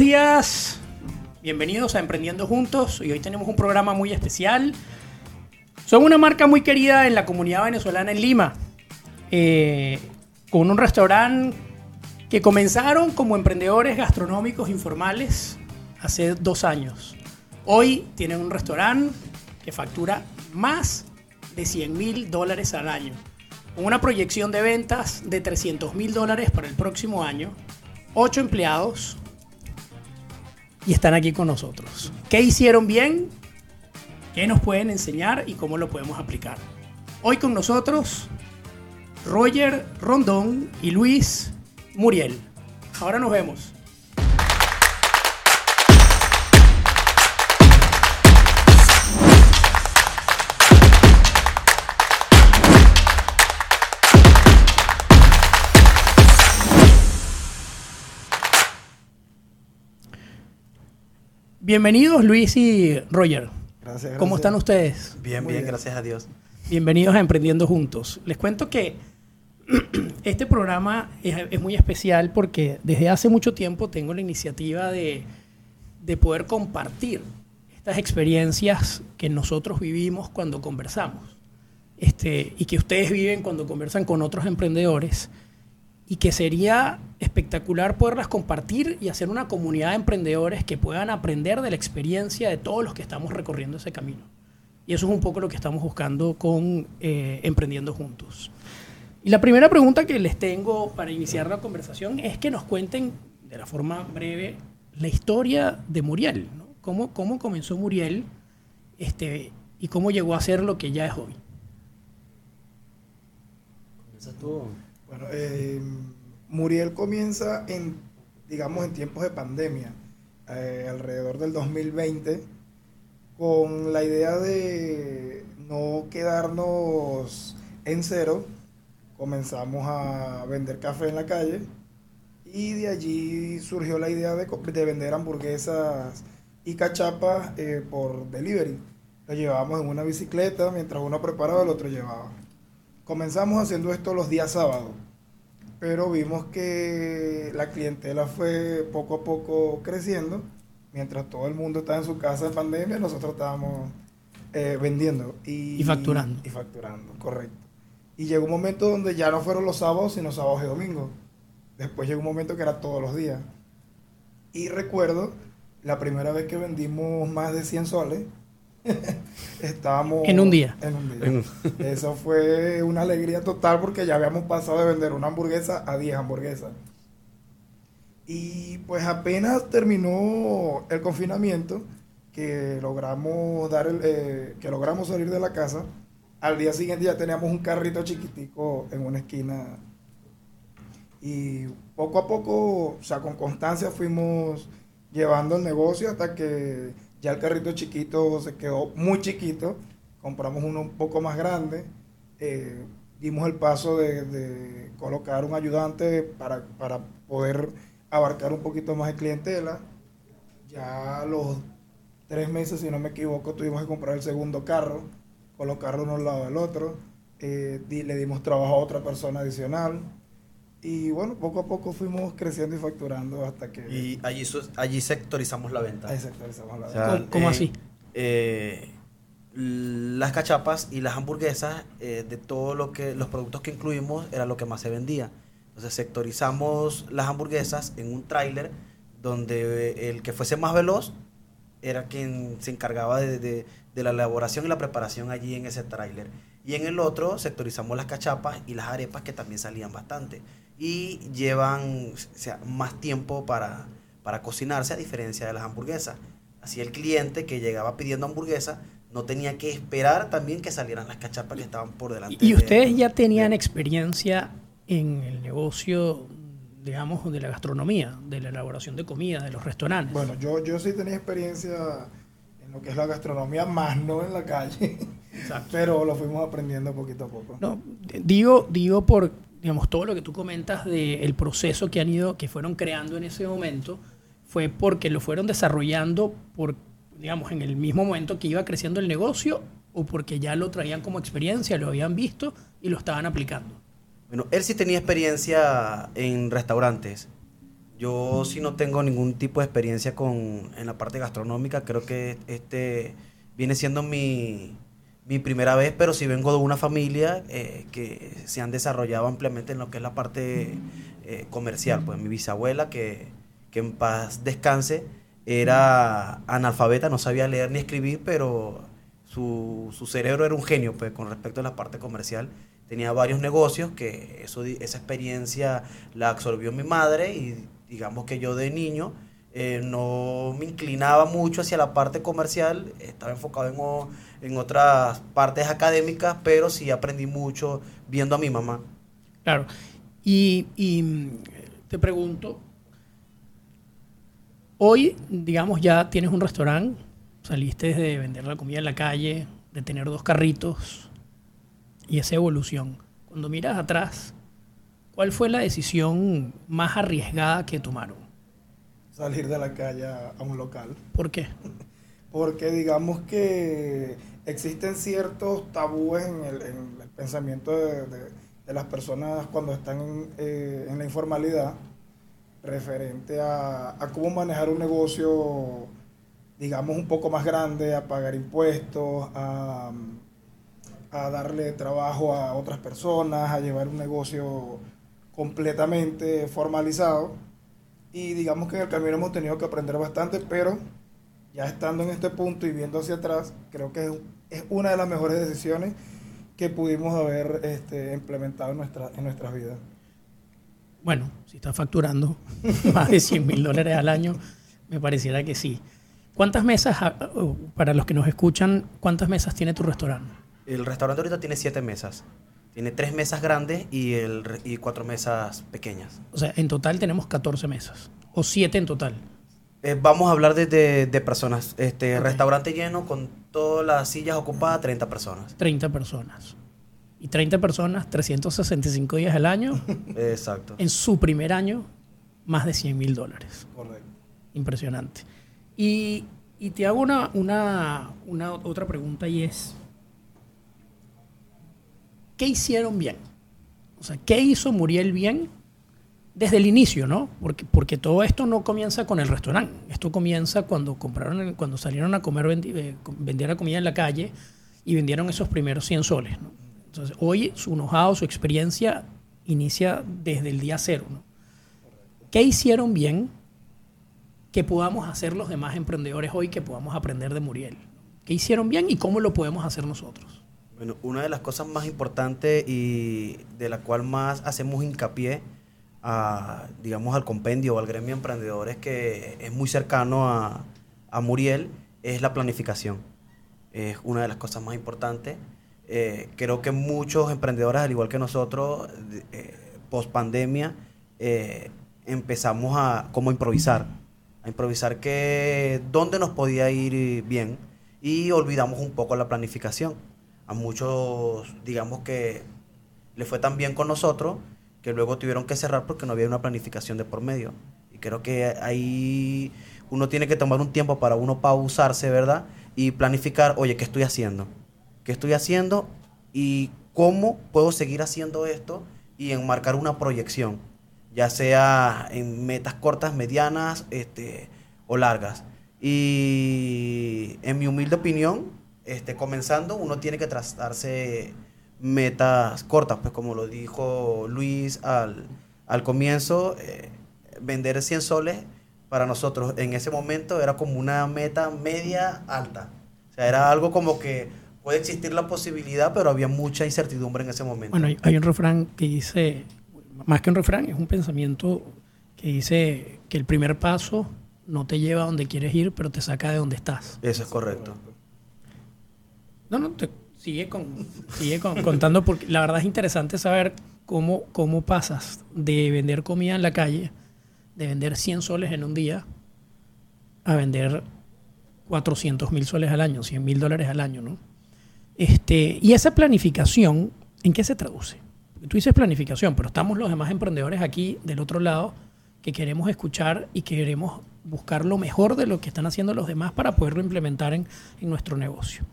días. Bienvenidos a Emprendiendo Juntos y hoy tenemos un programa muy especial. Son una marca muy querida en la comunidad venezolana en Lima, eh, con un restaurante que comenzaron como emprendedores gastronómicos informales hace dos años. Hoy tienen un restaurante que factura más de 100 mil dólares al año, con una proyección de ventas de 300 mil dólares para el próximo año, ocho empleados y están aquí con nosotros. ¿Qué hicieron bien? ¿Qué nos pueden enseñar y cómo lo podemos aplicar? Hoy con nosotros Roger Rondón y Luis Muriel. Ahora nos vemos. Bienvenidos Luis y Roger. Gracias, ¿Cómo están ustedes? Bien, bien. gracias a Dios. Bienvenidos a Emprendiendo Juntos. Les cuento que este programa es, es muy especial porque desde hace mucho tiempo tengo la iniciativa de, de poder compartir estas experiencias que nosotros vivimos cuando conversamos este, y que ustedes viven cuando conversan con otros emprendedores y que sería espectacular poderlas compartir y hacer una comunidad de emprendedores que puedan aprender de la experiencia de todos los que estamos recorriendo ese camino. Y eso es un poco lo que estamos buscando con eh, Emprendiendo Juntos. Y la primera pregunta que les tengo para iniciar la conversación es que nos cuenten de la forma breve la historia de Muriel. ¿no? ¿Cómo, ¿Cómo comenzó Muriel este, y cómo llegó a ser lo que ya es hoy? Comienza tú. Bueno, eh, Muriel comienza en, digamos, en tiempos de pandemia, eh, alrededor del 2020, con la idea de no quedarnos en cero. Comenzamos a vender café en la calle y de allí surgió la idea de, vender hamburguesas y cachapas eh, por delivery. Lo llevábamos en una bicicleta, mientras uno preparaba, el otro llevaba. Comenzamos haciendo esto los días sábados, pero vimos que la clientela fue poco a poco creciendo. Mientras todo el mundo estaba en su casa en pandemia, nosotros estábamos eh, vendiendo. Y, Y facturando. Y facturando, correcto. Y llegó un momento donde ya no fueron los sábados, sino sábados y domingos. Después llegó un momento que era todos los días. Y recuerdo la primera vez que vendimos más de 100 soles. Estábamos... En un día. En un día. Eso fue una alegría total porque ya habíamos pasado de vender una hamburguesa a 10 hamburguesas. Y pues apenas terminó el confinamiento, que logramos dar el, eh, que logramos salir de la casa, al día siguiente ya teníamos un carrito chiquitico en una esquina. Y poco a poco, o sea, con constancia fuimos llevando el negocio hasta que ya el carrito chiquito se quedó muy chiquito. Compramos uno un poco más grande. eh, dimos el paso de, colocar un ayudante para, para poder abarcar un poquito más de clientela. Ya los tres meses, si no me equivoco, tuvimos que comprar el segundo carro, colocarlo uno al lado del otro. eh, le dimos trabajo a otra persona adicional. Y bueno, poco a poco fuimos creciendo y facturando hasta que... Y allí, allí sectorizamos la venta. ahí sectorizamos la O sea, ¿Cómo- cómo eh, así? eh, las cachapas y las hamburguesas, eh, de todo lo que, los productos que incluimos, era lo que más se vendía. Entonces sectorizamos las hamburguesas en un tráiler donde el que fuese más veloz era quien se encargaba de, de- de la elaboración y la preparación allí en ese tráiler. Y en el otro sectorizamos las cachapas y las arepas que también salían bastante. Y llevan o sea, más tiempo para, para cocinarse a diferencia de las hamburguesas. Así el cliente que llegaba pidiendo hamburguesa no tenía que esperar también que salieran las cachapas que estaban por delante. ¿Y de- ustedes ya tenían de- experiencia en el negocio, digamos, de la gastronomía, de la elaboración de comida, de los restaurantes? Bueno, yo, yo sí tenía experiencia en lo que es la gastronomía, más no en la calle. Exacto. Pero lo fuimos aprendiendo poquito a poco. No, digo, digo por, digamos, todo lo que tú comentas del proceso que han ido, que fueron creando en ese momento, fue porque lo fueron desarrollando por, digamos, en el mismo momento que iba creciendo el negocio o porque ya lo traían como experiencia, lo habían visto y lo estaban aplicando. Bueno, él sí tenía experiencia en restaurantes. Yo sí no tengo ningún tipo de experiencia con, en la parte gastronómica, creo que este viene siendo mi, mi primera vez, pero sí vengo de una familia eh, que se han desarrollado ampliamente en lo que es la parte eh, comercial. Pues mi bisabuela, que, que en paz descanse, era analfabeta, no sabía leer ni escribir, pero su, su, cerebro era un genio pues, con respecto a la parte comercial. Tenía varios negocios que eso, esa experiencia la absorbió mi madre y digamos que yo de niño eh, no me inclinaba mucho hacia la parte comercial, estaba enfocado en, en, otras partes académicas, pero sí aprendí mucho viendo a mi mamá. Claro. Y, y te pregunto, hoy, digamos, ya tienes un restaurante, saliste de vender la comida en la calle, de tener dos carritos y esa evolución. Cuando miras atrás, ¿cuál fue la decisión más arriesgada que tomaron? salir de la calle a, un local. ¿Por qué? Porque digamos que existen ciertos tabúes en el, pensamiento de, las personas cuando están eh, en, la informalidad referente a, cómo manejar un negocio, digamos, un poco más grande, a pagar impuestos, a, a darle trabajo a otras personas, a llevar un negocio completamente formalizado. Y digamos que en el camino hemos tenido que aprender bastante, pero ya estando en este punto y viendo hacia atrás, creo que es, una de las mejores decisiones que pudimos haber este, implementado en, nuestra, en nuestras vidas. Bueno, si está facturando más de 100 mil dólares al año, me pareciera que sí. ¿Cuántas mesas, para los que nos escuchan, cuántas mesas tiene tu restaurante? El restaurante ahorita tiene siete mesas. Tiene tres mesas grandes y, el, y cuatro mesas pequeñas. O sea, en total tenemos 14 mesas. O siete en total. Eh, vamos a hablar de, de, personas. Este restaurante lleno con todas las sillas ocupadas, 30 personas. 30 personas. Y 30 personas, 365 días al año. Exacto. En su primer año, más de 100 mil dólares. Correcto. Impresionante. Y, y te hago una, una, una otra pregunta y es, ¿qué hicieron bien? O sea, ¿qué hizo Muriel bien desde el inicio, no? Porque, porque todo esto no comienza con el restaurante. Esto comienza cuando compraron, cuando salieron a comer, eh, vendieron comida en la calle y vendieron esos primeros 100 soles. Entonces, hoy su know su experiencia inicia desde el día cero. ¿no? ¿Qué hicieron bien que podamos hacer los demás emprendedores hoy, que podamos aprender de Muriel? ¿Qué hicieron bien y cómo lo podemos hacer nosotros? Bueno, una de las cosas más importantes y de la cual más hacemos hincapié a, digamos, al compendio o al gremio de emprendedores que es muy cercano a, Muriel es la planificación. Es una de las cosas más importantes. Eh, creo que muchos emprendedores, al igual que nosotros, eh, post pandemia, eh, empezamos a como improvisar, a improvisar que dónde nos podía ir bien y olvidamos un poco la planificación a muchos, digamos que le fue tan bien con nosotros que luego tuvieron que cerrar porque no había una planificación de por medio. Y creo que ahí uno tiene que tomar un tiempo para uno pausarse, ¿verdad? Y planificar, oye, ¿qué estoy haciendo? ¿Qué estoy haciendo? Y cómo puedo seguir haciendo esto y enmarcar una proyección, ya sea en metas cortas, medianas este, o largas. Y en mi humilde opinión, este, comenzando, uno tiene que trazarse metas cortas, pues como lo dijo Luis al, al comienzo, eh, vender 100 soles para nosotros en ese momento era como una meta media alta. O sea, era algo como que puede existir la posibilidad, pero había mucha incertidumbre en ese momento. Bueno, hay, un refrán que dice, más que un refrán, es un pensamiento que dice que el primer paso no te lleva a donde quieres ir, pero te saca de donde estás. Eso es correcto. No, no, te sigue, con, sigue contando porque la verdad es interesante saber cómo, cómo pasas de vender comida en la calle, de vender 100 soles en un día, a vender 400 mil soles al año, 100 mil dólares al año, ¿no? Este, y esa planificación, ¿en qué se traduce? Tú dices planificación, pero estamos los demás emprendedores aquí del otro lado que queremos escuchar y queremos buscar lo mejor de lo que están haciendo los demás para poderlo implementar en, en nuestro negocio.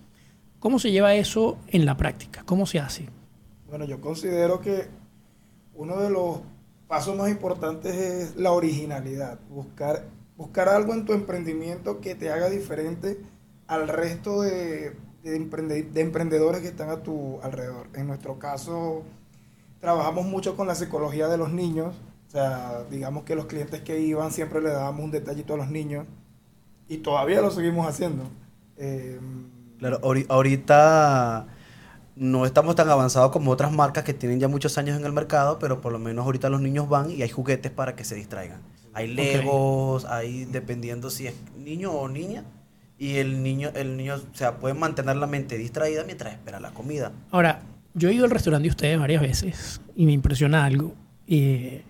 ¿Cómo se lleva eso en la práctica? ¿Cómo se hace? Bueno, yo considero que uno de los paso más importante es la originalidad, buscar, buscar algo en tu emprendimiento que te haga diferente al resto de, de emprendedores que están a tu alrededor. En nuestro caso, trabajamos mucho con la psicología de los niños, o sea, digamos que los clientes que iban siempre le dábamos un detallito a los niños y todavía lo seguimos haciendo. Eh, claro, ahorita no estamos tan avanzados como otras marcas que tienen ya muchos años en el mercado, pero por lo menos ahorita los niños van y hay juguetes para que se distraigan. Hay legos, hay dependiendo si es niño o niña. Y el niño, el niño, o sea, puede mantener la mente distraída mientras espera la comida. Ahora, yo he ido al restaurante de ustedes varias veces y me impresiona algo. y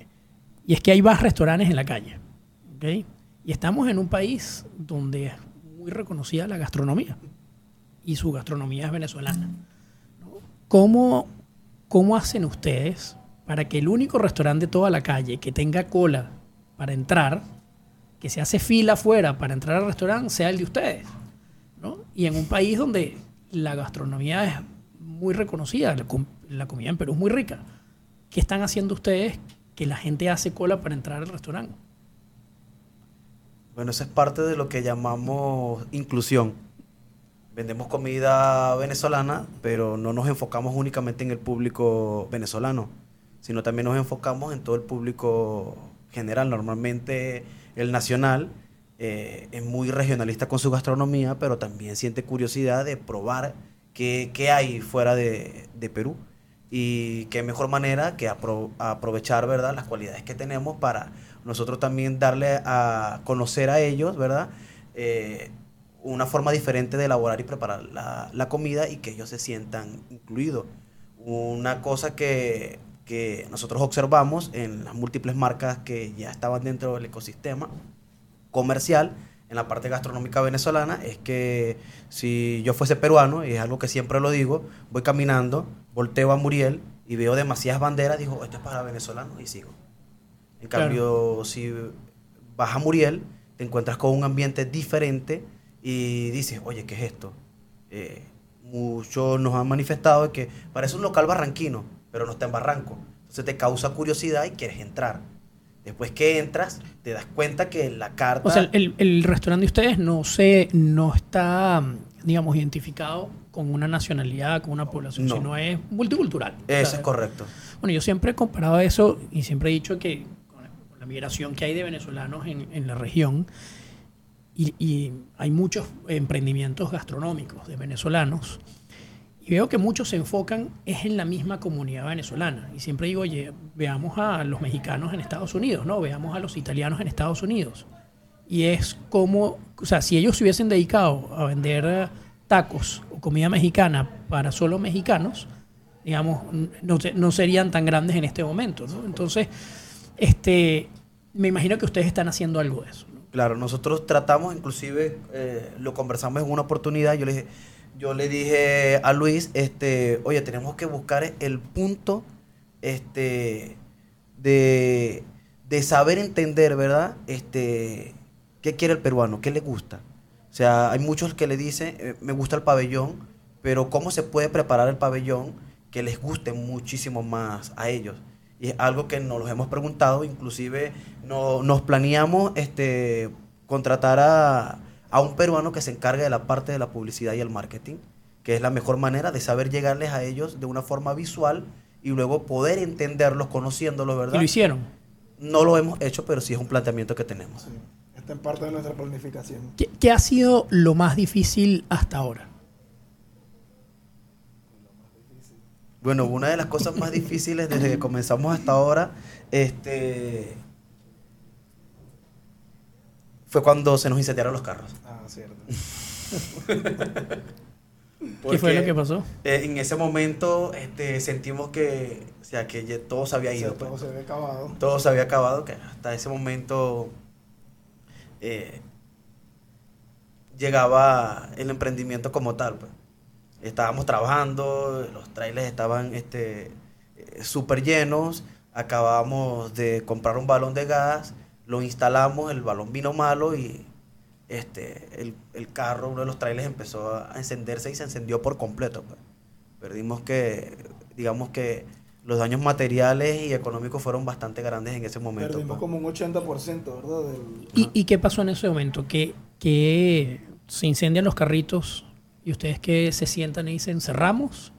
es que hay más restaurantes en la calle. ¿okay? Y estamos en un país donde es muy reconocida la gastronomía. Y su gastronomía es venezolana. ¿Cómo, ¿Cómo hacen ustedes para que el único restaurante de toda la calle que tenga cola para entrar, que se hace fila afuera para entrar al restaurante, sea el de ustedes? ¿no? Y en un país donde la gastronomía es muy reconocida, la, comida en Perú es muy rica. ¿Qué están haciendo ustedes que la gente hace cola para entrar al restaurante? Bueno, eso es parte de lo que llamamos inclusión vendemos comida venezolana, pero no nos enfocamos únicamente en el público venezolano, sino también nos enfocamos en todo el público general. Normalmente el nacional eh, es muy regionalista con su gastronomía, pero también siente curiosidad de probar qué, hay fuera de, Perú. Y qué mejor manera que aprovechar ¿verdad? las cualidades que tenemos para nosotros también darle a conocer a ellos, ¿verdad? Eh, una forma diferente de elaborar y preparar la, comida y que ellos se sientan incluidos. Una cosa que, nosotros observamos en las múltiples marcas que ya estaban dentro del ecosistema comercial en la parte gastronómica venezolana es que si yo fuese peruano, y es algo que siempre lo digo, voy caminando, volteo a Muriel y veo demasiadas banderas, digo, esto es para venezolanos y sigo. En cambio, si vas a Muriel, te encuentras con un ambiente diferente y dices, oye, ¿qué es esto? Eh, muchos nos han manifestado que parece un local barranquino, pero no está en Barranco. Entonces te causa curiosidad y quieres entrar. Después que entras, te das cuenta que la carta... O sea, el, restaurante de ustedes no, se, no está, digamos, identificado con una nacionalidad, con una población, sino es multicultural. Eso es correcto. Bueno, yo siempre he comparado eso y siempre he dicho que con la migración que hay de venezolanos en, en la región, y, hay muchos emprendimientos gastronómicos de venezolanos. Y veo que muchos se enfocan es en la misma comunidad venezolana. Y siempre digo, oye, veamos a los mexicanos en Estados Unidos, ¿no? Veamos a los italianos en Estados Unidos. Y es como, o sea, si ellos se hubiesen dedicado a vender eh, tacos o comida mexicana para solo mexicanos, digamos, no, no serían tan grandes en este momento, ¿no? Entonces, este, me imagino que ustedes están haciendo algo de eso. Claro, nosotros tratamos, inclusive eh, lo conversamos en una oportunidad, yo le dije, yo le dije a Luis, este, oye, tenemos que buscar el punto este, de, saber entender, ¿verdad? Este, ¿Qué quiere el peruano? ¿Qué le gusta? O sea, hay muchos que le dicen, eh, me gusta el pabellón, pero ¿cómo se puede preparar el pabellón que les guste muchísimo más a ellos? Y es algo que nos lo hemos preguntado, inclusive no, nos planeamos este, contratar a, a, un peruano que se encargue de la parte de la publicidad y el marketing, que es la mejor manera de saber llegarles a ellos de una forma visual y luego poder entenderlos conociéndolos, ¿verdad? ¿Y lo hicieron? No lo hemos hecho, pero sí es un planteamiento que tenemos. está en parte de nuestra planificación. ¿Qué, ¿Qué ha sido lo más difícil hasta ahora? Bueno, una de las cosas más difíciles desde que comenzamos hasta ahora, este, fue cuando se nos incendiaron los carros. Ah, cierto. ¿Qué fue lo que pasó? Eh, en ese momento este, sentimos que, o sea, que todo se había ido. todo pues. se había acabado. Todo se había acabado, que hasta ese momento eh, llegaba el emprendimiento como tal. Pues estábamos trabajando, los trailers estaban este, eh, súper llenos, acabamos de comprar un balón de gas, lo instalamos, el balón vino malo y este, el, carro, uno de los trailers empezó a encenderse y se encendió por completo. Pues. Perdimos que, digamos que los daños materiales y económicos fueron bastante grandes en ese momento. Perdimos pues. como un 80%, ¿verdad? Del- ¿Y, y qué pasó en ese momento? ¿Que, que se incendian los carritos y ustedes que se sientan y dicen, cerramos?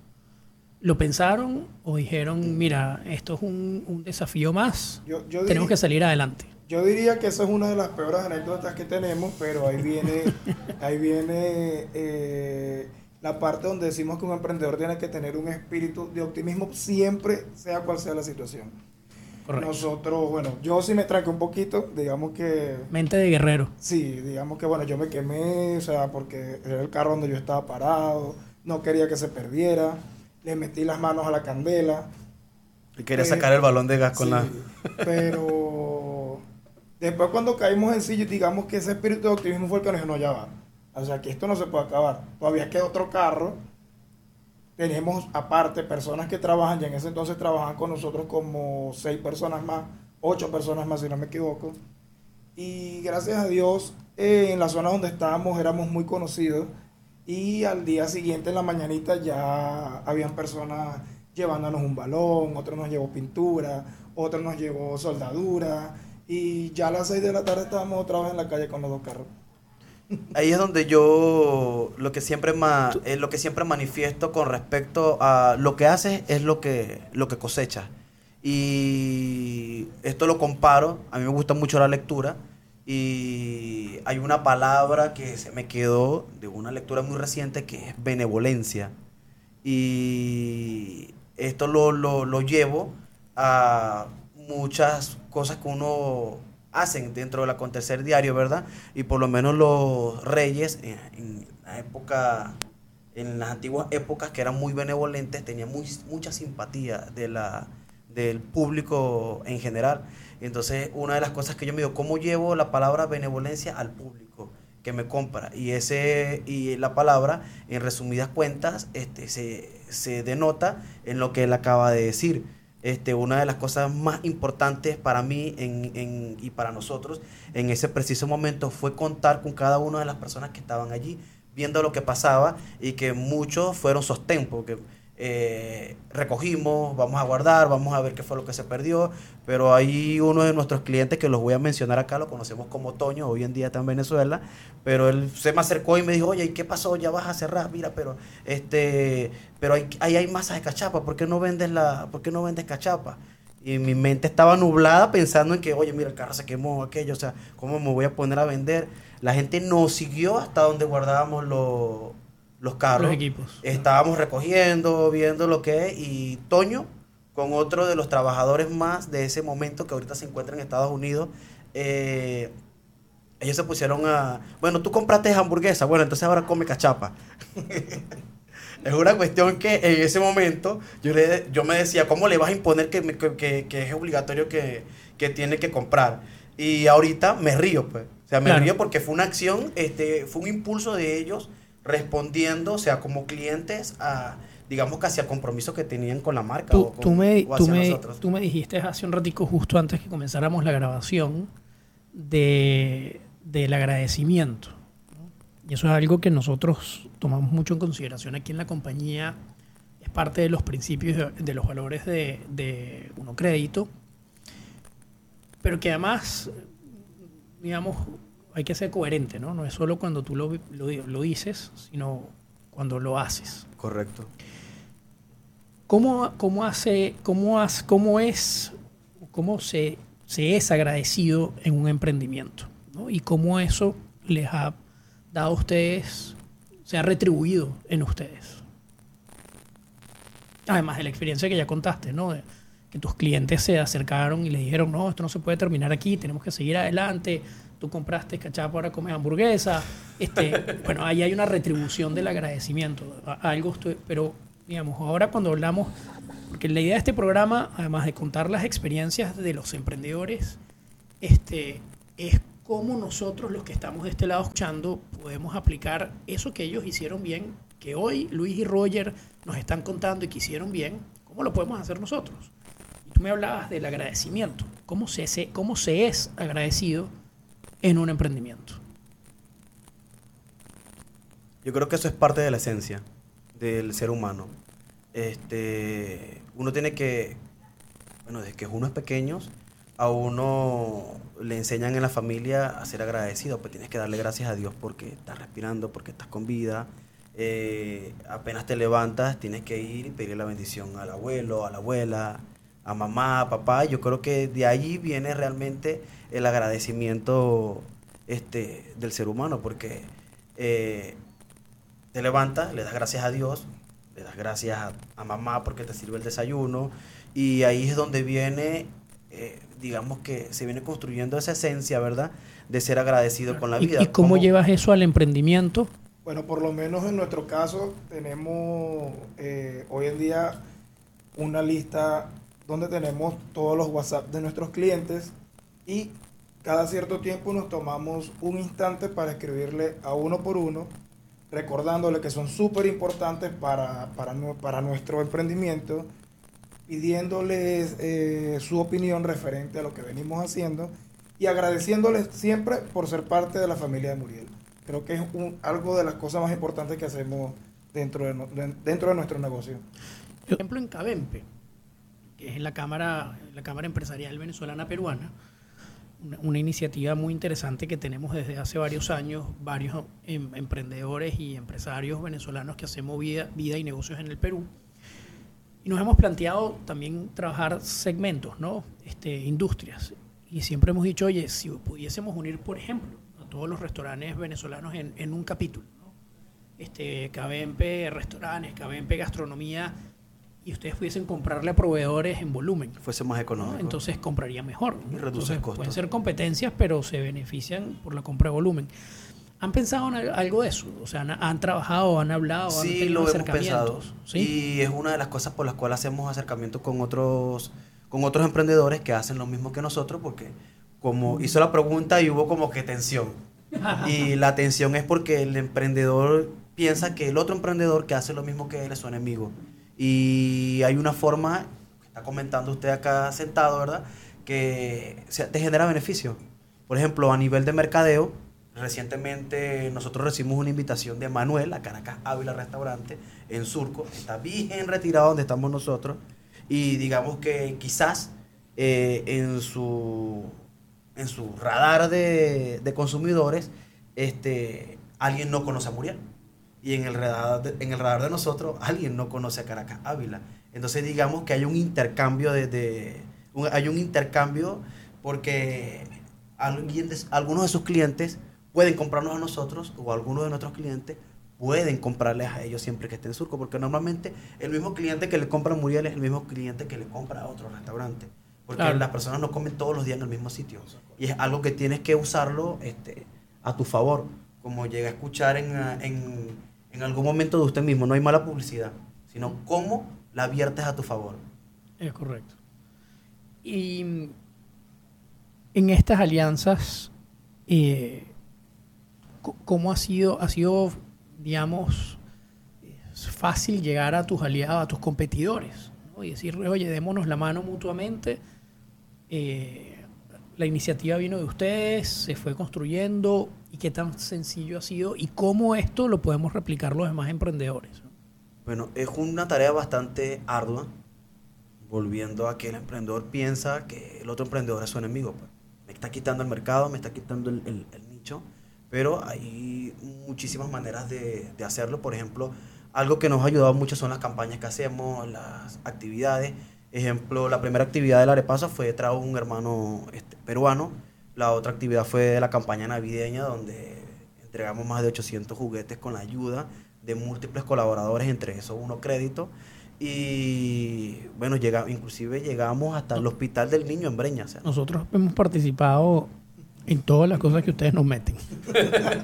¿Lo pensaron o dijeron, mira, esto es un, un desafío más, Yo, yo tenemos diría- que salir adelante? Yo diría que esa es una de las peores anécdotas que tenemos, pero ahí viene, ahí viene eh, la parte donde decimos que un emprendedor tiene que tener un espíritu de optimismo siempre, sea cual sea la situación. Correcto. Nosotros, bueno, yo sí me tranqué un poquito, digamos que Mente de guerrero. Sí, digamos que bueno, yo me quemé, o sea, porque era el carro donde yo estaba parado, no quería que se perdiera, le metí las manos a la candela. Y quería Eh, sacar el balón de gas con sí, la... Pero después cuando caímos en sí, digamos que ese espíritu de optimismo fue el que nos dijo, no, ya va. O sea, que esto no se puede acabar. Todavía queda otro carro. Tenemos aparte personas que trabajan, ya en ese entonces trabajaban con nosotros como seis personas más, ocho personas más si no me equivoco. Y gracias a Dios, eh, en la zona donde estábamos éramos muy conocidos. Y al día siguiente, en la mañanita, ya habían personas llevándonos un balón, otro nos llevó pintura, otro nos llevó soldadura. Y ya a las 6 de la tarde estábamos otra vez en la calle con los dos carros. Ahí es donde yo lo que siempre ma- eh, lo que siempre manifiesto con respecto a lo que haces es lo que lo que cosechas. Y esto lo comparo, a mí me gusta mucho la lectura y hay una palabra que se me quedó de una lectura muy reciente que es benevolencia. Y esto lo, lo, lo llevo a muchas cosas que uno hacen dentro del acontecer diario, ¿verdad? Y por lo menos los reyes en, en la época, en las antiguas épocas que eran muy benevolentes, tenían mucha simpatía de la, del público en general. Entonces, una de las cosas que yo me digo, ¿cómo llevo la palabra benevolencia al público que me compra? Y ese y la palabra, en resumidas cuentas, este, se, se denota en lo que él acaba de decir. Este, una de las cosas más importantes para mí en, y para nosotros en ese preciso momento fue contar con cada una de las personas que estaban allí, viendo lo que pasaba y que muchos fueron sostén, porque eh, recogimos, vamos a guardar, vamos a ver qué fue lo que se perdió, pero hay uno de nuestros clientes que los voy a mencionar acá, lo conocemos como Toño, hoy en día está en Venezuela, pero él se me acercó y me dijo, oye, ¿y qué pasó? Ya vas a cerrar, mira, pero este, pero hay, ahí hay masas de cachapa, ¿por qué no vendes la, por qué no vendes cachapa? Y mi mente estaba nublada pensando en que, oye, mira, el carro se quemó, aquello, o sea, ¿cómo me voy a poner a vender? La gente nos siguió hasta donde guardábamos los, los carros. Los equipos. Estábamos recogiendo, viendo lo que es, y Toño, con otro de los trabajadores más de ese momento que ahorita se encuentra en Estados Unidos, eh, ellos se pusieron a, bueno, tú compraste hamburguesa, bueno, entonces ahora come cachapa. es una cuestión que en ese momento yo, le, yo me decía, ¿cómo le vas a imponer que, que, que- que es obligatorio que, que tiene que comprar? Y ahorita me río, pues. O sea, me Claro. río porque fue una acción, este, fue un impulso de ellos respondiendo, o sea, como clientes a, digamos, casi al compromiso que tenían con la marca. Tú, o con- tú me, o tú, hacia me, tú me dijiste hace un ratico, justo antes que comenzáramos la grabación, de, del agradecimiento. ¿no? Y eso es algo que nosotros tomamos mucho en consideración aquí en la compañía. Es parte de los principios de, de los valores de, de Uno Crédito. Pero que además, digamos, hay que ser coherente, ¿no? No es solo cuando tú lo, lo, lo dices, sino cuando lo haces. Correcto. ¿Cómo, cómo hace, cómo, cómo es, cómo se, se es agradecido en un emprendimiento? ¿no? Y cómo eso les ha dado a ustedes, se ha retribuido en ustedes. Además de la experiencia que ya contaste, ¿no? De que tus clientes se acercaron y les dijeron, no, esto no se puede terminar aquí, tenemos que seguir adelante. Tú compraste cachapa, ahora comes hamburguesa. Este, bueno, ahí hay una retribución del agradecimiento. a- Algo estoy- pero, digamos, ahora cuando hablamos, porque la idea de este programa, además de contar las experiencias de los emprendedores, este, es cómo nosotros, los que estamos de este lado escuchando, podemos aplicar eso que ellos hicieron bien, que hoy Luis y Roger nos están contando y que hicieron bien, ¿cómo lo podemos hacer nosotros? Y tú me hablabas del agradecimiento, cómo se- cómo se es agradecido en un emprendimiento. Yo creo que eso es parte de la esencia del ser humano. este, uno tiene que, bueno, desde que uno es pequeño, a uno le enseñan en la familia a ser agradecido, pues tienes que darle gracias a Dios porque estás respirando, porque estás con vida. Eh, apenas te levantas, tienes que ir y pedir la bendición al abuelo, a la abuela, a mamá, a papá. Yo creo que de ahí viene realmente el agradecimiento este, del ser humano, porque eh, te levantas, le das gracias a Dios, le das gracias a, mamá porque te sirve el desayuno, y ahí es donde viene, eh, digamos que se viene construyendo esa esencia, ¿verdad? De ser agradecido con la vida. ¿Y, cómo, llevas eso al emprendimiento? Bueno, por lo menos en nuestro caso tenemos eh, hoy en día una lista donde tenemos todos los WhatsApp de nuestros clientes y cada cierto tiempo nos tomamos un instante para escribirle a uno por uno, recordándole que son súper importantes para, para, nuestro emprendimiento, pidiéndoles eh, su opinión referente a lo que venimos haciendo y agradeciéndoles siempre por ser parte de la familia de Muriel. Creo que es un, algo de las cosas más importantes que hacemos dentro de, dentro de nuestro negocio. Por ejemplo, en Cabempe, que es la Cámara, la Cámara Empresarial Venezolana Peruana, una, iniciativa muy interesante que tenemos desde hace varios años, varios em, emprendedores y empresarios venezolanos que hacemos vida, vida y negocios en el Perú. Y nos hemos planteado también trabajar segmentos, ¿no? Este, industrias. Y siempre hemos dicho, oye, si pudiésemos unir, por ejemplo, a todos los restaurantes venezolanos en, en un capítulo. Este, KBMP Restaurantes, KBMP Gastronomía, y ustedes pudiesen comprarle a proveedores en volumen. Fuese más económico. Entonces compraría mejor. Y reduce costos. Pueden ser competencias, pero se benefician por la compra de volumen. ¿Han pensado en algo de eso? O sea, ¿han, trabajado, han hablado, sí, han tenido lo hemos pensado. ¿Sí? Y es una de las cosas por las cuales hacemos acercamiento con otros, con otros emprendedores que hacen lo mismo que nosotros, porque como hizo la pregunta y hubo como que tensión. y la tensión es porque el emprendedor piensa que el otro emprendedor que hace lo mismo que él es su enemigo. Y hay una forma, está comentando usted acá sentado, ¿verdad? Que te genera beneficio. Por ejemplo, a nivel de mercadeo, recientemente nosotros recibimos una invitación de Manuel a Caracas Ávila Restaurante en Surco. Está bien retirado donde estamos nosotros. Y digamos que quizás eh, en, su, en su radar de, de consumidores, este, alguien no conoce a Muriel y en el radar de, en el radar de nosotros alguien no conoce a Caracas Ávila. Entonces digamos que hay un intercambio de, hay un intercambio porque alguien algunos de sus clientes pueden comprarnos a nosotros o algunos de nuestros clientes pueden comprarles a ellos siempre que estén en Surco, porque normalmente el mismo cliente que le compra a Muriel es el mismo cliente que le compra a otro restaurante. Porque las personas no comen todos los días en el mismo sitio. Y es algo que tienes que usarlo este, a tu favor. Como llega a escuchar en, en en algún momento de usted mismo. No hay mala publicidad, sino cómo la viertes a tu favor. Es correcto. Y en estas alianzas, eh, ¿cómo ha sido, ha sido, digamos, fácil llegar a tus aliados, a tus competidores? Y decirle, oye, démonos la mano mutuamente. Eh, la iniciativa vino de ustedes, se fue construyendo y qué tan sencillo ha sido y cómo esto lo podemos replicar los demás emprendedores. Bueno, es una tarea bastante ardua, volviendo a que el emprendedor piensa que el otro emprendedor es su enemigo. Pues. Me está quitando el mercado, me está quitando el, nicho, pero hay muchísimas maneras de, de hacerlo. Por ejemplo, algo que nos ha ayudado mucho son las campañas que hacemos, las actividades Ejemplo, la primera actividad de la Arepasa fue trajo un hermano este, peruano. La otra actividad fue de la campaña navideña, donde entregamos más de 800 juguetes con la ayuda de múltiples colaboradores, entre esos uno crédito. Y bueno, llega, inclusive llegamos hasta el hospital del niño en Breña. Nosotros hemos participado en todas las cosas que ustedes nos meten.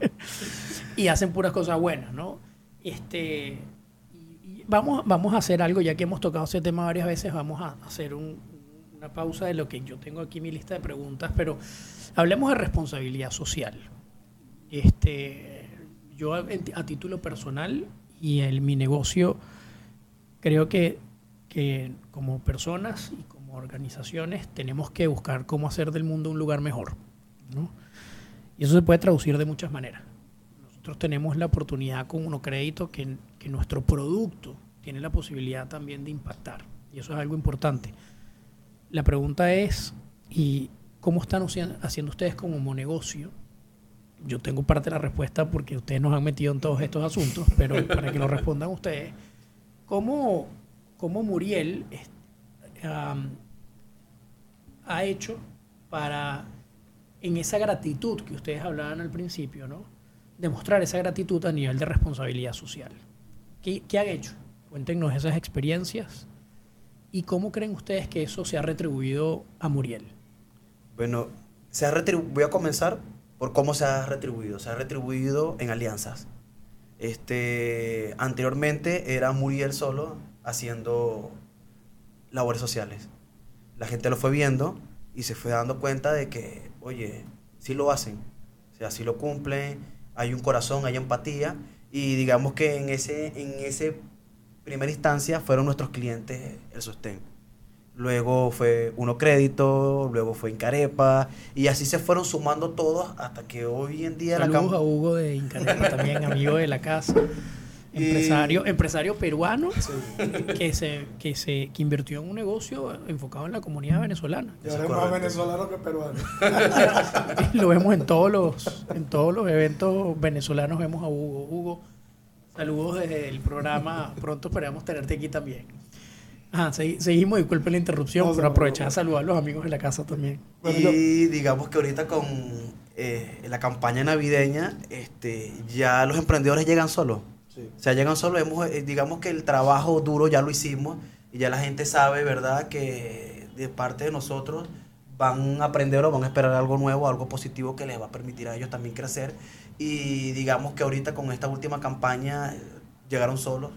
y hacen puras cosas buenas, ¿no? Este, vamos, vamos a hacer algo, ya que hemos tocado ese tema varias veces, vamos a hacer una pausa de lo que yo tengo aquí mi lista de preguntas, pero hablemos de responsabilidad social. Este, yo a, título personal y en mi negocio creo que, que como personas y como organizaciones tenemos que buscar cómo hacer del mundo un lugar mejor. Y eso se puede traducir de muchas maneras. Nosotros tenemos la oportunidad con uno crédito que, que nuestro producto tiene la posibilidad también de impactar. Y eso es algo importante. La pregunta es, ¿y cómo están haciendo ustedes como negocio? Yo tengo parte de la respuesta porque ustedes nos han metido en todos estos asuntos, pero para que lo respondan ustedes, ¿cómo, cómo Muriel ha hecho para, en esa gratitud que ustedes hablaban al principio, ¿no? demostrar esa gratitud a nivel de responsabilidad social? ¿Qué, han hecho? Cuéntenos esas experiencias y cómo creen ustedes que eso se ha retribuido a Muriel. Bueno, se ha voy a comenzar por cómo se ha retribuido. Se ha retribuido en alianzas. Este, anteriormente era Muriel solo haciendo labores sociales. La gente lo fue viendo y se fue dando cuenta de que, oye, sí lo hacen, o sea, sí lo cumplen, hay un corazón, hay empatía y digamos que en ese, en ese primera instancia fueron nuestros clientes el sostén. Luego fue Uno Crédito, luego fue Incarepa, y así se fueron sumando todos hasta que hoy en día... Saludos a Hugo de Incarepa también, amigo de la casa. Empresario, empresario peruano que se que se que invirtió en un negocio enfocado en la comunidad venezolana. Y ahora es más venezolano que peruano. Lo vemos en todos los en todos los eventos venezolanos vemos a Hugo. Hugo, Saludos desde el programa. Pronto esperamos tenerte aquí también. Ajá, seguimos, disculpe la interrupción, pero aprovechar a saludar a los amigos de la casa también. Y digamos que ahorita con eh, la campaña navideña, este, ya los emprendedores llegan solos. O sea, llegan solos, hemos, eh, digamos que el trabajo duro ya lo hicimos y ya la gente sabe, ¿verdad?, que de parte de nosotros van a aprender o van a esperar algo nuevo, algo positivo que les va a permitir a ellos también crecer y digamos que ahorita con esta última campaña eh, llegaron solos.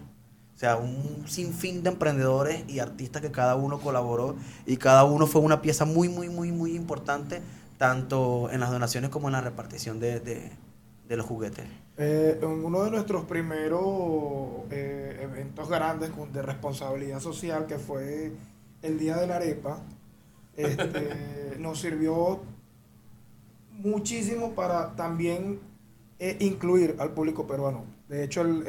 O sea, un sinfín de emprendedores y artistas que cada uno colaboró y cada uno fue una pieza muy, muy, muy, muy importante, tanto en las donaciones como en la repartición de, los juguetes. Eh, en uno de nuestros primeros eh, eventos grandes de responsabilidad social, que fue el Día de la Arepa, este, nos sirvió muchísimo para también e incluir al público peruano. De hecho, el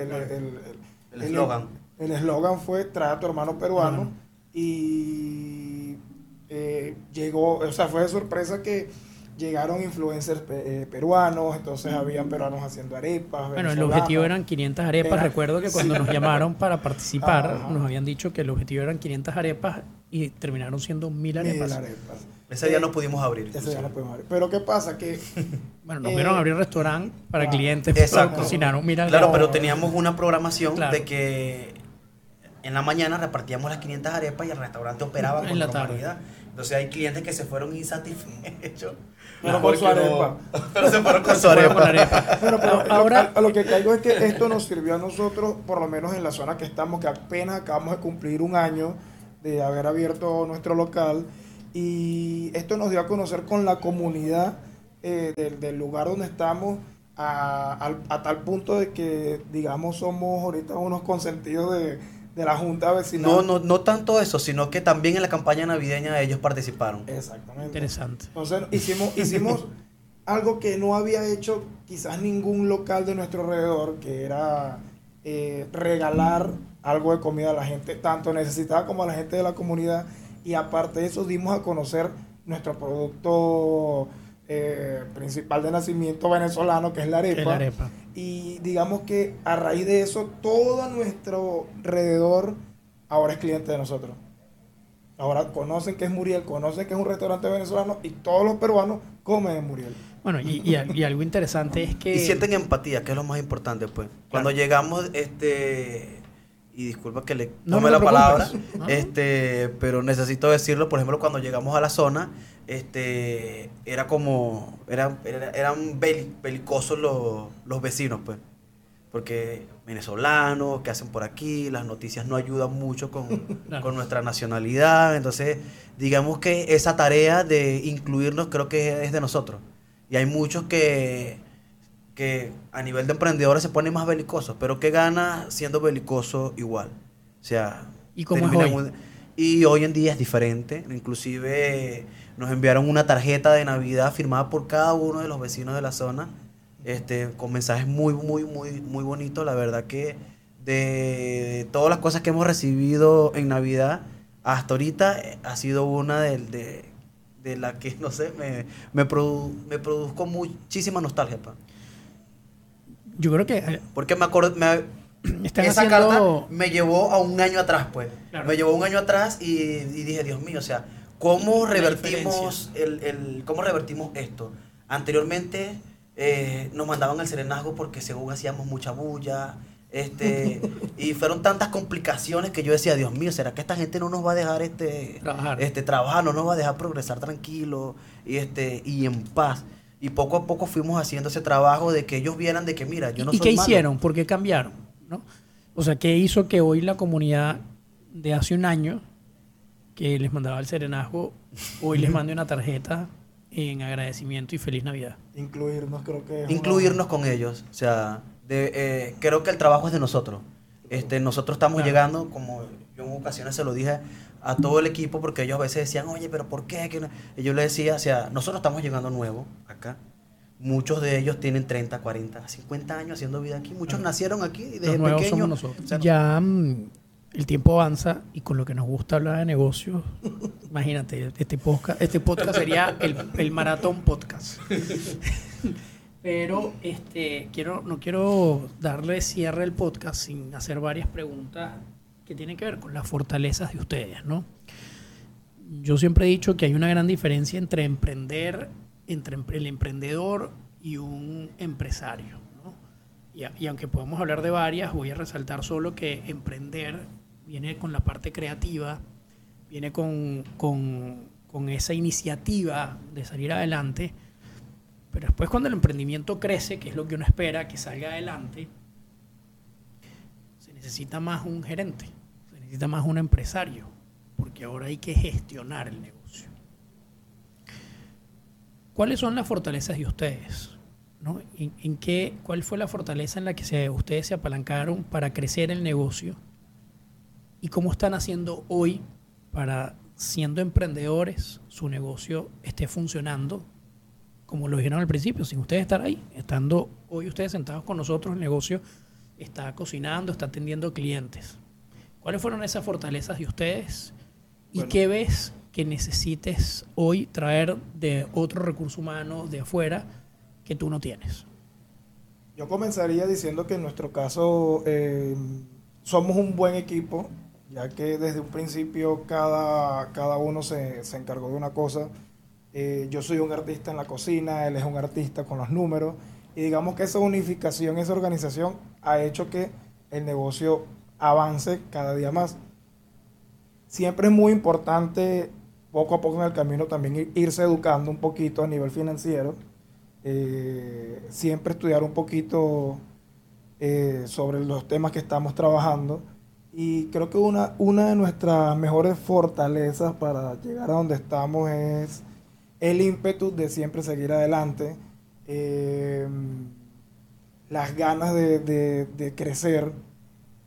eslogan el, eslogan fue trae a tu hermano peruano y eh, llegó, o sea, fue de sorpresa que llegaron influencers eh, peruanos, entonces habían peruanos haciendo arepas. Bueno, el objetivo eran 500 arepas. Recuerdo que cuando nos llamaron para participar, nos habían dicho que el objetivo eran 500 arepas y terminaron siendo 1000 arepas. arepas. Ese día no pudimos abrir. Ese día no pudimos abrir. Pero ¿qué pasa? Que. bueno, nos vieron eh, abrir restaurante para ah, clientes. Exacto. Cocinaron, mira. Claro, pero teníamos una programación de que en la mañana repartíamos las 500 arepas y el restaurante operaba con normalidad. Entonces hay clientes que se fueron insatisfechos. Pero con su arepa. Pero se fueron con su arepa. pero ahora, a lo que caigo es que esto nos sirvió a nosotros, por lo menos en la zona que estamos, que apenas acabamos de cumplir un año de haber abierto nuestro local. Y esto nos dio a conocer con la comunidad eh, del, lugar donde estamos, a, tal punto de que, digamos, somos ahorita unos consentidos de, la Junta Vecinal. No, no, no tanto eso, sino que también en la campaña navideña ellos participaron. Exactamente. Interesante. Entonces, hicimos, hicimos algo que no había hecho quizás ningún local de nuestro alrededor, que era eh, regalar algo de comida a la gente, tanto necesitada como a la gente de la comunidad y aparte de eso dimos a conocer nuestro producto eh, principal de nacimiento venezolano, que es la arepa. Y digamos que a raíz de eso, todo nuestro alrededor ahora es cliente de nosotros. Ahora conocen que es Muriel, conocen que es un restaurante venezolano y todos los peruanos comen en Muriel. Bueno, y, algo interesante es que... Y sienten empatía, que es lo más importante, pues. Cuando llegamos, este y disculpa que le tome la palabra, este, pero necesito decirlo, por ejemplo, cuando llegamos a la zona, este, era como, eran, eran belicosos los, vecinos, pues, porque venezolanos, ¿qué hacen por aquí? Las noticias no ayudan mucho con, con nuestra nacionalidad, entonces, digamos que esa tarea de incluirnos creo que es de nosotros. Y hay muchos que que a nivel de emprendedores se pone más belicoso, pero que gana siendo belicoso igual. O sea, ¿y cómo hoy? y hoy en día es diferente, inclusive nos enviaron una tarjeta de Navidad firmada por cada uno de los vecinos de la zona, este con mensajes muy muy muy muy bonitos, la verdad que de todas las cosas que hemos recibido en Navidad, hasta ahorita eh, ha sido una de, de, de la que, no sé, me, me, produ- me produjo muchísima nostalgia. Pa. Yo creo que eh, Porque me acuerdo, me, están esa haciendo... carta me llevó a un año atrás, pues. Claro. Me llevó un año atrás y, y dije, Dios mío, o sea, ¿cómo revertimos, el, el- ¿cómo revertimos esto? Anteriormente eh, nos mandaban al serenazgo porque según hacíamos mucha bulla, este, y fueron tantas complicaciones que yo decía, Dios mío, ¿será que esta gente no nos va a dejar este, Trabajar. este trabajar, no nos va a dejar progresar tranquilo y, este, y en paz? Y poco a poco fuimos haciendo ese trabajo de que ellos vieran de que, mira, yo no ¿Y soy qué malo. hicieron? ¿Por qué cambiaron? ¿No? O sea, ¿qué hizo que hoy la comunidad de hace un año que les mandaba el serenazgo, hoy les mande una tarjeta en agradecimiento y feliz Navidad? Incluirnos creo que es una- incluirnos con ellos. O sea, de, eh, creo que el trabajo es de nosotros. Este, nosotros estamos Claro. llegando, como yo en ocasiones se lo dije a todo el equipo, porque ellos a veces decían, oye, pero ¿por qué? Que no?". Y yo les decía, o sea, nosotros estamos llegando nuevos acá. Muchos de ellos tienen 30, 40, 50 años haciendo vida aquí. Muchos nacieron aquí y desde Los nuevos pequeños. somos nosotros. o sea, ya mm, el tiempo avanza y con lo que nos gusta hablar de negocios, imagínate, este podcast, este podcast sería el, el maratón podcast. Pero este quiero no quiero darle cierre al podcast sin hacer varias preguntas que tienen que ver con las fortalezas de ustedes, ¿no? Yo siempre he dicho que hay una gran diferencia entre emprender, entre el emprendedor y un empresario, ¿no? Y, y aunque podemos hablar de varias, voy a resaltar solo que emprender viene con la parte creativa, viene con, con- con esa iniciativa de salir adelante, pero después cuando el emprendimiento crece, que es lo que uno espera que salga adelante, se necesita más un gerente, se necesita más un empresario, porque ahora hay que gestionar el negocio. ¿Cuáles son las fortalezas de ustedes? ¿En, qué, ¿Cuál fue la fortaleza en la que ustedes se apalancaron para crecer el negocio? ¿Y cómo están haciendo hoy para, siendo emprendedores, su negocio esté funcionando como lo dijeron al principio, sin ustedes estar ahí? Estando hoy ustedes sentados con nosotros, el negocio está cocinando, está atendiendo clientes. ¿Cuáles fueron esas fortalezas de ustedes? ¿Y Bueno. qué ves que necesites hoy traer de otro recurso humano de afuera que tú no tienes? Yo comenzaría diciendo que en nuestro caso eh, somos un buen equipo, ya que desde un principio cada, cada uno se, se encargó de una cosa. Eh, yo soy un artista en la cocina, él es un artista con los números, y digamos que esa unificación, esa organización ha hecho que el negocio avance cada día más. Siempre es muy importante, poco a poco en el camino, también ir- irse educando un poquito a nivel financiero eh, siempre estudiar un poquito eh, sobre los temas que estamos trabajando. Y creo que una, una de nuestras mejores fortalezas para llegar a donde estamos es el ímpetu de siempre seguir adelante, eh, las ganas de, de- de crecer.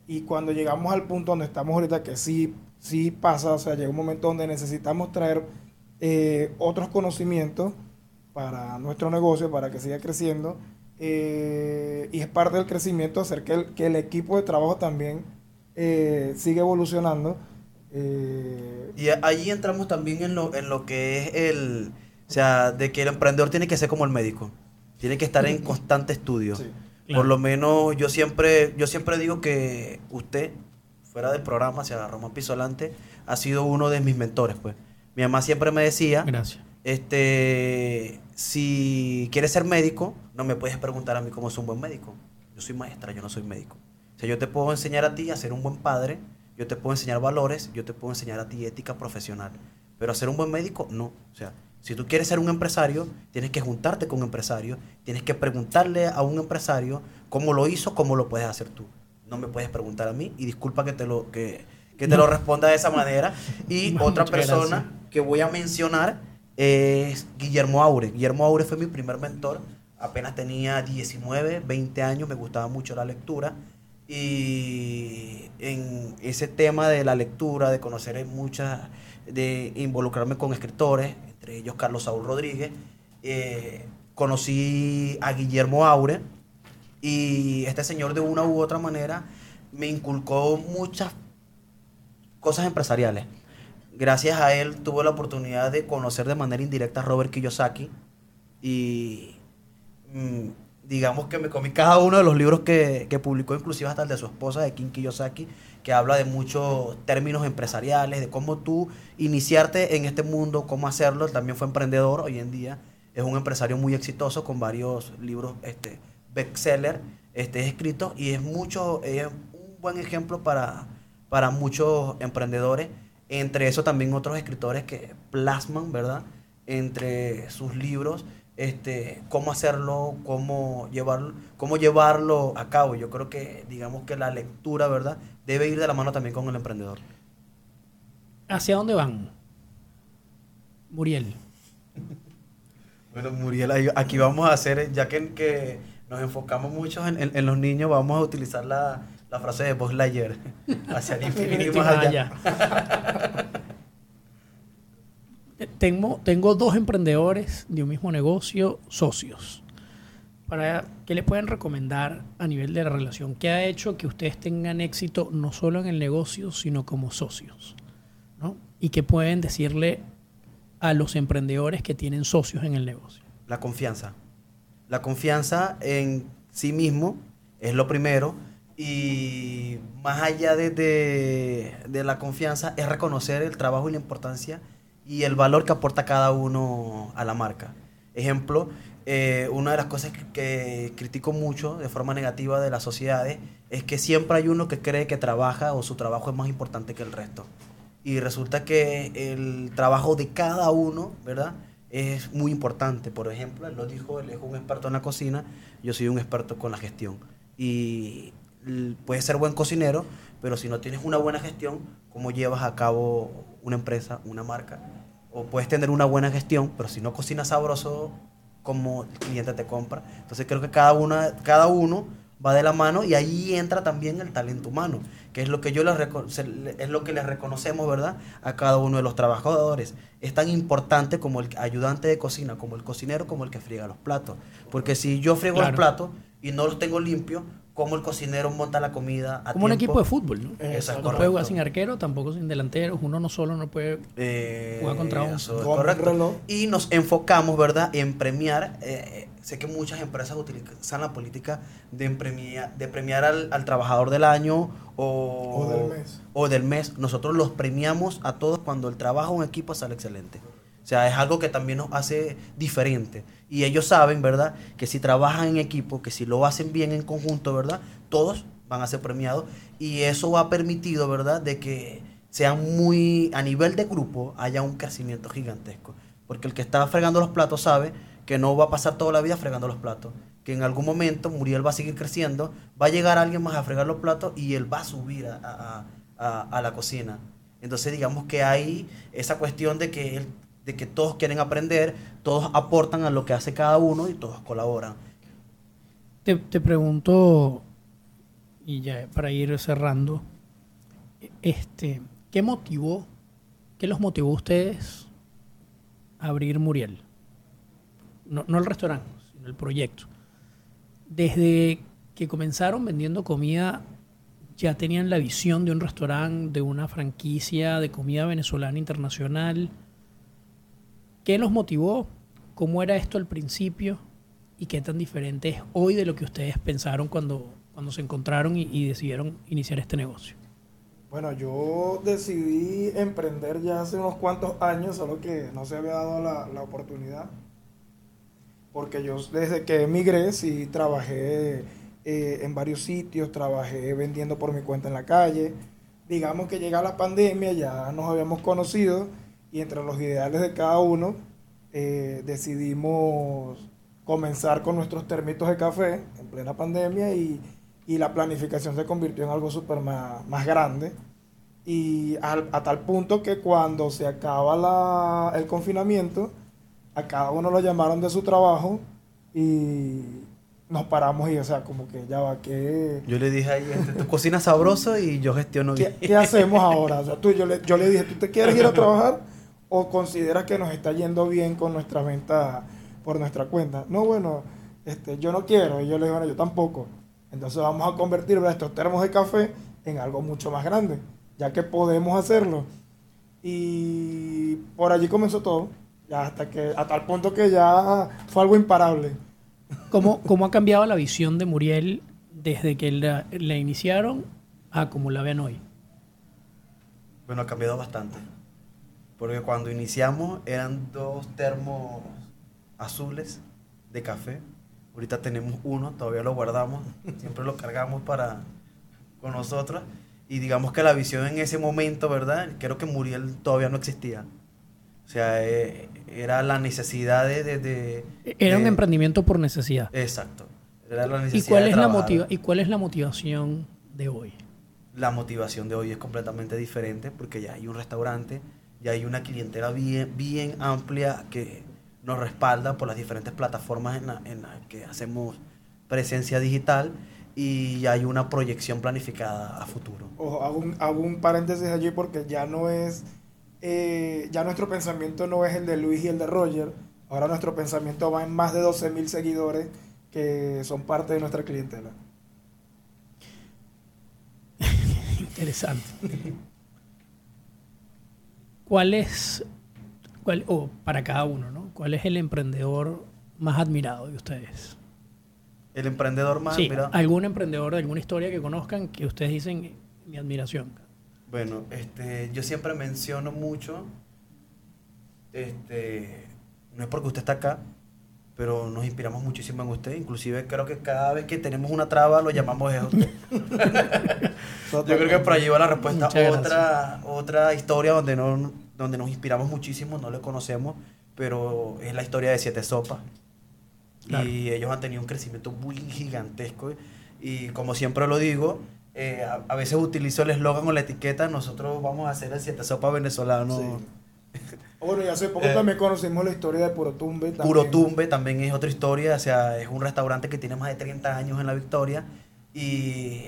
Y cuando llegamos al punto donde estamos ahorita, que sí, sí pasa, o sea, llega un momento donde necesitamos traer eh, otros conocimientos para nuestro negocio, para que siga creciendo. eh, y es parte del crecimiento hacer que el, que el equipo de trabajo también eh, siga evolucionando. eh, Y ahí entramos también en lo, en lo que es el, o sea, de que el emprendedor tiene que ser como el médico, tiene que estar en constante estudio. sí. Claro. Por lo menos yo siempre, yo siempre digo que usted, fuera del programa, o sea, Román Pisolante, ha sido uno de mis mentores, pues. Mi mamá siempre me decía, Gracias. este, si quieres ser médico, no me puedes preguntar a mí cómo es un buen médico. Yo soy maestra, yo no soy médico. Sea, yo te puedo enseñar a ti a ser un buen padre, yo te puedo enseñar valores, yo te puedo enseñar a ti ética profesional. Pero a ser un buen médico, no. O sea, si tú quieres ser un empresario, tienes que juntarte con un empresario, tienes que preguntarle a un empresario cómo lo hizo, cómo lo puedes hacer tú. No me puedes preguntar a mí y disculpa que te lo, que, que te lo responda de esa manera. Y otra persona gracias. que voy a mencionar es Guillermo Aure. Guillermo Aure fue mi primer mentor. Apenas tenía 19, 20 años, me gustaba mucho la lectura. Y en ese tema de la lectura, de conocer muchas, de involucrarme con escritores, entre ellos Carlos Saúl Rodríguez, eh, conocí a Guillermo Aure. Y este señor de una u otra manera me inculcó muchas cosas empresariales. Gracias a él tuve la oportunidad de conocer de manera indirecta a Robert Kiyosaki y mm, digamos que me comí cada uno de los libros que, que, publicó, inclusive hasta el de su esposa, de Kim Kiyosaki, que habla de muchos términos empresariales, de cómo tú iniciarte en este mundo, cómo hacerlo. También fue emprendedor hoy en día, es un empresario muy exitoso con varios libros este, bestseller este, escritos y es, mucho, es un buen ejemplo para, para muchos emprendedores. Entre eso también otros escritores que plasman, ¿verdad? Entre sus libros este, cómo hacerlo, cómo llevarlo, cómo llevarlo a cabo. Yo creo que, digamos que la lectura, ¿verdad? Debe ir de la mano también con el emprendedor. ¿Hacia dónde van? Muriel. Bueno, Muriel, aquí vamos a hacer, ya que, que nos enfocamos mucho en, los niños, vamos a utilizar la, frase de Buzz Lightyear, hacia el infinito y más allá. Tengo, tengo dos emprendedores de un mismo negocio, socios. Para, ¿Qué les pueden recomendar a nivel de la relación? ¿Qué ha hecho que ustedes tengan éxito no solo en el negocio, sino como socios? ¿no? ¿Y qué pueden decirle a los emprendedores que tienen socios en el negocio? La confianza. La confianza en sí mismo es lo primero. Y más allá de, de la confianza es reconocer el trabajo y la importancia y el valor que aporta cada uno a la marca. Ejemplo, eh, una de las cosas que, critico mucho de forma negativa de las sociedades es que siempre hay uno que cree que trabaja o su trabajo es más importante que el resto. Y resulta que el trabajo de cada uno, ¿verdad? Es muy importante. Por ejemplo, él lo dijo, él es un experto en la cocina, yo soy un experto con la gestión. Y puedes ser buen cocinero, pero si no tienes una buena gestión, ¿cómo llevas a cabo una empresa, una marca? O puedes tener una buena gestión, pero si no cocinas sabroso, ¿cómo el cliente te compra? Entonces creo que cada, una, cada uno va de la mano y ahí entra también el talento humano, que es lo que yo les es lo que les reconocemos, ¿verdad? A cada uno de los trabajadores. Es tan importante como el ayudante de cocina, como el cocinero, como el que friega los platos. Porque si yo friego los platos y no los tengo limpios, cómo el cocinero monta la comida. A Como un equipo de fútbol, ¿no? Exacto. No puede jugar sin arquero, tampoco sin delanteros. Uno no solo no puede eh, jugar contra un. Correcto. Y nos enfocamos, ¿verdad?, en premiar. Eh, sé que muchas empresas utilizan la política de, premiar, de premiar al, al trabajador del año o, o, del mes. o del mes. Nosotros los premiamos a todos cuando el trabajo en equipo sale excelente. O sea, es algo que también nos hace diferente. Y ellos saben, ¿verdad? Que si trabajan en equipo, que si lo hacen bien en conjunto, ¿verdad? Todos van a ser premiados. Y eso ha permitido, ¿verdad? De que sean muy, a nivel de grupo, haya un crecimiento gigantesco. Porque el que está fregando los platos sabe que no va a pasar toda la vida fregando los platos. Que en algún momento Muriel va a seguir creciendo, va a llegar alguien más a fregar los platos y él va a subir a, a la cocina. Entonces digamos que hay esa cuestión de que él de que todos quieren aprender, todos aportan a lo que hace cada uno y todos colaboran. Te, pregunto, y ya para ir cerrando, este, ¿qué motivó, qué los motivó a ustedes a abrir Muriel? No, no el restaurante, sino el proyecto. Desde que comenzaron vendiendo comida, ya tenían la visión de un restaurante, de una franquicia de comida venezolana internacional ¿Qué los motivó? ¿Cómo era esto al principio? ¿Y qué tan diferente es hoy de lo que ustedes pensaron cuando, cuando se encontraron y, decidieron iniciar este negocio? Bueno, yo decidí emprender ya hace unos cuantos años, solo que no se había dado la, la oportunidad. Porque yo desde que emigré sí trabajé eh, en varios sitios, trabajé vendiendo por mi cuenta en la calle. Digamos que llega la pandemia, ya nos habíamos conocido y entre los ideales de cada uno eh, decidimos comenzar con nuestros termitos de café en plena pandemia y, la planificación se convirtió en algo súper más, grande. Y a, tal punto que cuando se acaba el confinamiento, a cada uno lo llamaron de su trabajo y nos paramos y, o sea, como que ya va, que... Yo le dije ahí, este, tú cocinas sabroso y yo gestiono bien. ¿Qué, hacemos ahora? O sea, tú, yo, le, yo le dije, ¿tú te quieres ir a trabajar? O considera que nos está yendo bien con nuestra venta por nuestra cuenta. No, bueno, este, yo no quiero. Y yo le digo, bueno, yo tampoco. Entonces vamos a convertir estos termos de café en algo mucho más grande, ya que podemos hacerlo. Y por allí comenzó todo, ya hasta que hasta el punto que ya fue algo imparable. ¿Cómo, cómo ha cambiado la visión de Muriel desde que la, la iniciaron a como la ven hoy? Bueno, ha cambiado bastante. Porque cuando iniciamos eran dos termos azules de café. Ahorita tenemos uno, todavía lo guardamos, siempre lo cargamos para con nosotros. Y digamos que la visión en ese momento, ¿verdad? Creo que Muriel todavía no existía. O sea, eh, era la necesidad de... de- de- Era un de- emprendimiento por necesidad. Exacto. Era la ¿Y necesidad cuál, de es la motiva ¿Y cuál es la motivación de hoy? la motivación de hoy es completamente diferente porque ya hay un restaurante, ya hay una clientela bien, bien amplia que nos respalda por las diferentes plataformas en las en la que hacemos presencia digital y ya hay una proyección planificada a futuro. Ojo, hago un, hago un paréntesis allí porque ya no es, eh, ya nuestro pensamiento no es el de Luis y el de Roger. Ahora nuestro pensamiento va en más de 12 mil seguidores que son parte de nuestra clientela. Interesante. ¿Cuál es, cuál, o para cada uno, ¿no? ¿Cuál es el emprendedor más admirado de ustedes? El emprendedor más, sí, mira, algún emprendedor de alguna historia que conozcan que ustedes dicen mi admiración. Bueno, este, yo siempre menciono mucho, este, no es porque usted está acá, pero nos inspiramos muchísimo en usted. Inclusive creo que cada vez que tenemos una traba lo llamamos es usted. yo creo que por allí va la respuesta. Otra, otra historia donde, no, donde nos inspiramos muchísimo, no le conocemos, pero es la historia de Siete Sopas. Claro. Y ellos han tenido un crecimiento muy gigantesco. Y como siempre lo digo, eh, a, a veces utilizo el eslogan o la etiqueta, nosotros vamos a hacer el Siete Sopas venezolano. Sí. Bueno, y hace poco Eh, también conocimos la historia de Puro Tumbe. también. Puro Tumbe también es otra historia, o sea, es un restaurante que tiene más de 30 años en La Victoria y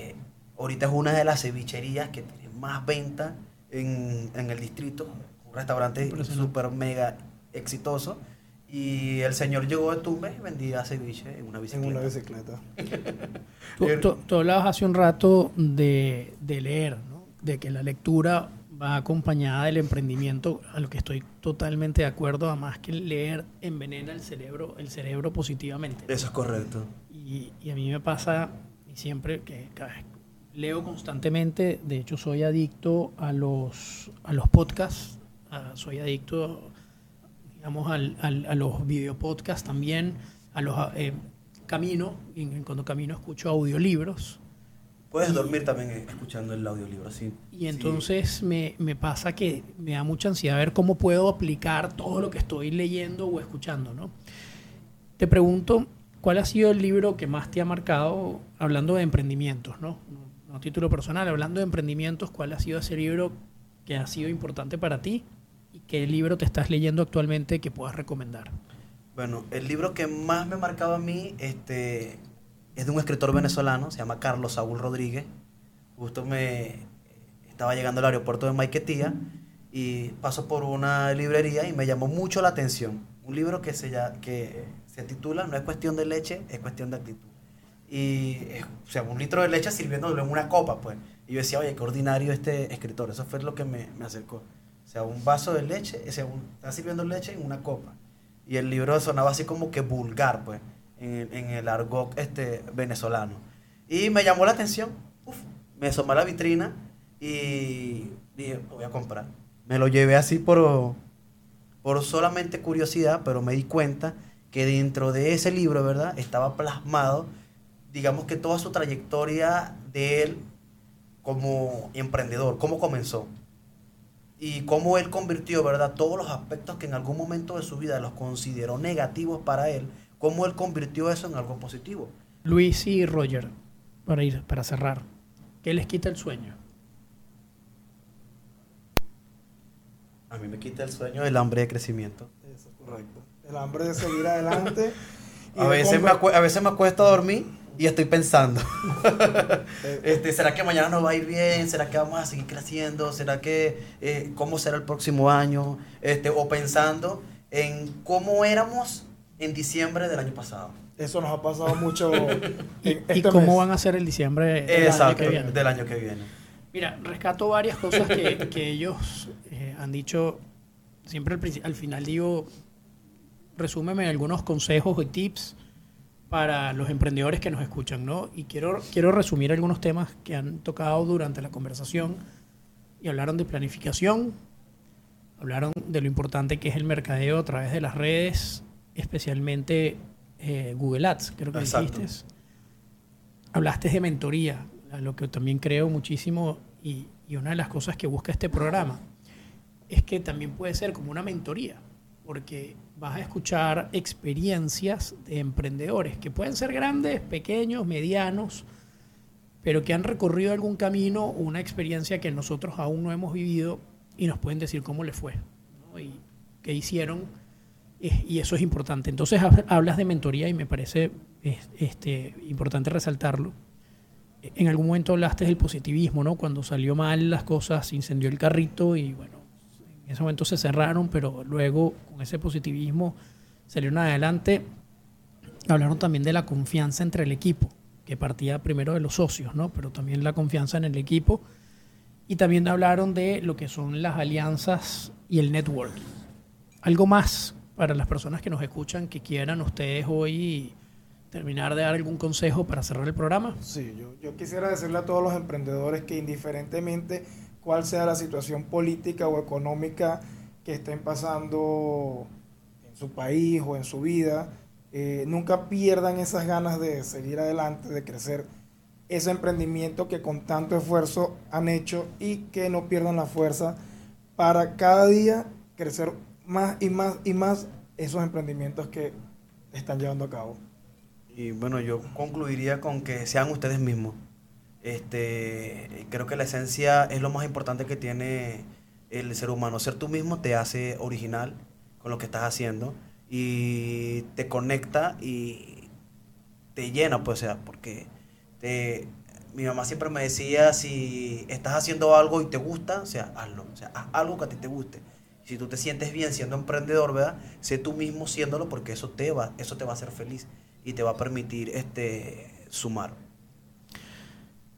ahorita es una de las cevicherías que tiene más venta en, en el distrito, restaurante súper mega exitoso y el señor llegó de Tumbe y vendía ceviche en una En bicicleta. una bicicleta. Tú, tú- tú hablabas hace un rato de, de leer, ¿no? de que la lectura va acompañada del emprendimiento, a lo que estoy totalmente de acuerdo, además que leer envenena el cerebro, el cerebro positivamente. Eso es correcto. Y, y a mí me pasa y siempre que cada vez leo constantemente, de hecho soy adicto a los, a los podcasts, a- soy adicto digamos al, al- a los videopodcasts también, a los eh, camino, y cuando camino escucho audiolibros Puedes dormir también escuchando el audiolibro, sí. y entonces me, me pasa que me da mucha ansiedad ver cómo puedo aplicar todo lo que estoy leyendo o escuchando, ¿no? Te pregunto, ¿cuál ha sido el libro que más te ha marcado hablando de emprendimientos, ¿no? No, no a título personal, hablando de emprendimientos, ¿cuál ha sido ese libro que ha sido importante para ti? ¿Y qué libro te estás leyendo actualmente que puedas recomendar? Bueno, el libro que más me ha marcado a mí este, es de un escritor venezolano, se llama Carlos Saúl Rodríguez. Justo me estaba llegando al aeropuerto de Maiquetía y paso por una librería y me llamó mucho la atención. Un libro que se, ya- que se titula No es cuestión de leche, es cuestión de actitud. Y, o sea, un litro de leche sirviéndolo en una copa, pues. Y yo decía, oye, qué ordinario este escritor. Eso fue lo que me, me acercó. Sea, un vaso de leche, un- está sirviendo leche en una copa. Y el libro sonaba así como que vulgar, pues, en, el- argot este, venezolano. Y me llamó la atención. Me asomé a la vitrina y dije, lo voy a comprar. Me lo llevé así por, por solamente curiosidad, pero me di cuenta que dentro de ese libro, ¿verdad? Estaba plasmado, digamos que toda su trayectoria de él como emprendedor, cómo comenzó y cómo él convirtió, ¿verdad? Todos los aspectos que en algún momento de su vida los consideró negativos para él, cómo él convirtió eso en algo positivo. Luis y Roger, para ir, para cerrar, ¿qué les quita el sueño? A mí me quita el sueño del hambre de crecimiento. Eso es correcto. El hambre de seguir adelante. y A veces, me a veces me acuesto a dormir y estoy pensando, este, ¿será que mañana nos va a ir bien? ¿Será que vamos a seguir creciendo? ¿Será que eh, cómo será el próximo año? Este, o pensando en cómo éramos en diciembre del año pasado. Eso nos ha pasado mucho. ¿Y, en y este cómo mes. van a ser el diciembre del año que viene? del año que viene. Mira, rescato varias cosas que, que ellos eh, han dicho. Siempre al, al final digo, resúmeme algunos consejos y tips para los emprendedores que nos escuchan, ¿no? Y quiero, quiero resumir algunos temas que han tocado durante la conversación y hablaron de planificación, hablaron de lo importante que es el mercadeo a través de las redes, especialmente eh, Google Ads, creo que Exacto. dijiste. Hablaste de mentoría, a lo que también creo muchísimo y, y una de las cosas que busca este programa es que también puede ser como una mentoría, porque vas a escuchar experiencias de emprendedores que pueden ser grandes, pequeños, medianos, pero que han recorrido algún camino una experiencia que nosotros aún no hemos vivido y nos pueden decir cómo les fue ¿no? y qué hicieron. eh, Y eso es importante. Entonces hab- hablas de mentoría y me parece es- este, importante resaltarlo. En algún momento hablaste del positivismo, ¿no? Cuando salió mal las cosas, incendió el carrito y bueno, en ese momento se cerraron, pero luego con ese positivismo salieron adelante. Hablaron también de la confianza entre el equipo, que partía primero de los socios, ¿no? Pero también la confianza en el equipo. Y también hablaron de lo que son las alianzas y el networking. Algo más para las personas que nos escuchan que quieran ustedes hoy terminar de dar algún consejo para cerrar el programa. Sí, yo quisiera decirle a todos los emprendedores que indiferentemente cuál sea la situación política o económica que estén pasando en su país o en su vida, eh, nunca pierdan esas ganas de seguir adelante, de crecer ese emprendimiento que con tanto esfuerzo han hecho y que no pierdan la fuerza para cada día crecer más y más y más esos emprendimientos que están llevando a cabo. Y bueno, yo concluiría con que sean ustedes mismos. Este, creo que la esencia es lo más importante que tiene el ser humano. Ser tú mismo te hace original con lo que estás haciendo y te conecta y te llena, pues, sea, porque te, mi mamá siempre me decía, si estás haciendo algo y te gusta, o sea, hazlo, sea, haz algo que a ti te guste. Si tú te sientes bien siendo emprendedor, ¿verdad? Sé tú mismo siéndolo porque eso te va, eso te va a hacer feliz y te va a permitir este sumar.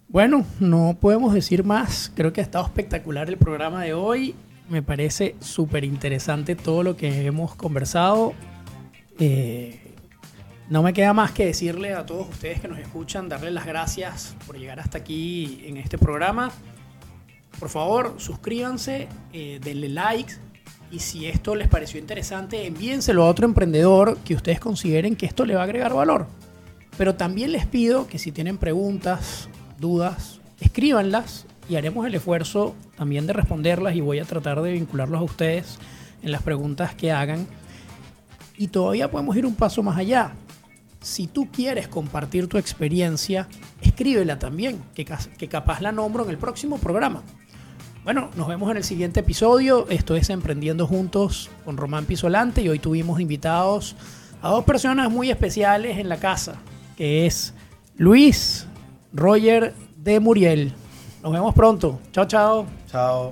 Bueno, no podemos decir más. Creo que ha estado espectacular el programa de hoy. Me parece súper interesante todo lo que hemos conversado. Eh, no me queda más que decirle a todos ustedes que nos escuchan, darles las gracias por llegar hasta aquí en este programa. Por favor, suscríbanse, eh, denle like y si esto les pareció interesante, envíenselo a otro emprendedor que ustedes consideren que esto le va a agregar valor. Pero también les pido que si tienen preguntas, dudas, escríbanlas y haremos el esfuerzo también de responderlas y voy a tratar de vincularlos a ustedes en las preguntas que hagan. Y todavía podemos ir un paso más allá. Si tú quieres compartir tu experiencia, escríbela también, que, que capaz la nombro en el próximo programa. Bueno, nos vemos en el siguiente episodio. Esto es Emprendiendo Juntos con Román Pisolante y hoy tuvimos invitados a dos personas muy especiales en la casa, que es Luis Roger de Muriel. Nos vemos pronto. Chao, chao. Chao.